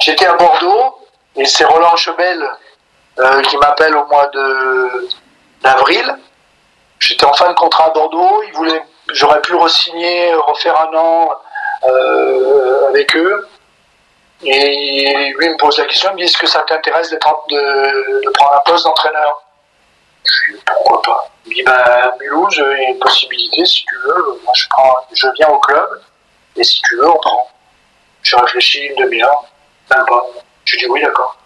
J'étais à Bordeaux et c'est Roland Chebel euh, qui m'appelle au mois d'avril. J'étais en fin de contrat à Bordeaux. J'aurais pu re-signer, refaire un an euh, avec eux. Et lui me pose la question, il me dit est-ce que ça t'intéresse de, prendre un poste d'entraîneur? Je dis pourquoi pas? Il me dit bah Mulhouse, il y a une possibilité si tu veux. Moi je prends, je viens au club et si tu veux on prend. Je réfléchis une demi-heure, même pas. Je dis oui d'accord.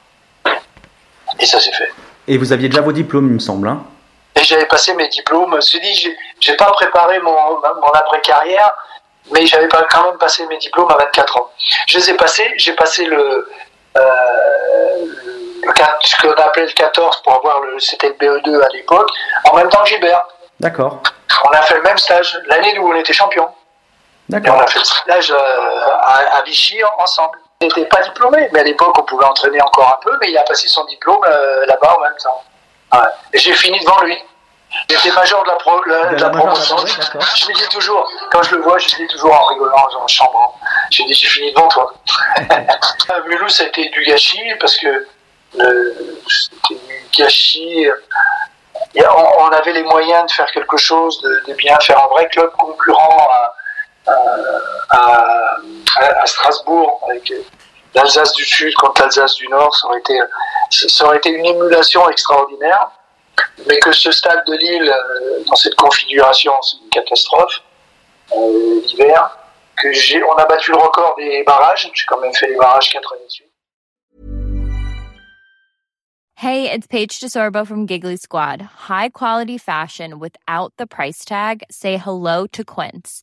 Et ça s'est fait. Et vous aviez déjà vos diplômes, il me semble. Hein Et j'avais passé mes diplômes. Je me suis dit, j'ai- pas préparé mon, mon après-carrière, mais j'avais pas quand même passé mes diplômes à 24 ans. Je les ai passés. J'ai passé le, euh, le ce qu'on appelait le 14 pour avoir le, c'était le BE2 à l'époque, en même temps que Gilbert. D'accord. On a fait le même stage l'année où on était champion. Et on D'accord. a fait le stage euh, à, à Vichy en- ensemble. N'était pas diplômé, mais à l'époque on pouvait entraîner encore un peu, mais il a passé son diplôme euh, là-bas en même temps. Ouais. Et j'ai fini devant lui. J'étais major de la, pro, la- De de la la major de la promotion. Je lui dis toujours, quand je le vois, je lui dis toujours en rigolant, en chambrant. Je lui dis, j'ai fini devant toi. À Mulhouse, ça a été du gâchis parce que euh, c'était du gâchis. A- on, on avait les moyens de faire quelque chose, de, de bien faire un vrai club concurrent à, à, à- Strasbourg avec l'Alsace du Sud contre l'Alsace du Nord. Ça aurait, été, ça aurait été une émulation extraordinaire. Mais que ce stade de Lille, euh, dans cette configuration, c'est une catastrophe. Euh, L'hiver, que on a battu le record des barrages. J'ai quand même fait les barrages quatre années de suite. Hey, it's Paige DeSorbo from Giggly Squad. High quality fashion without the price tag. Say hello to Quince.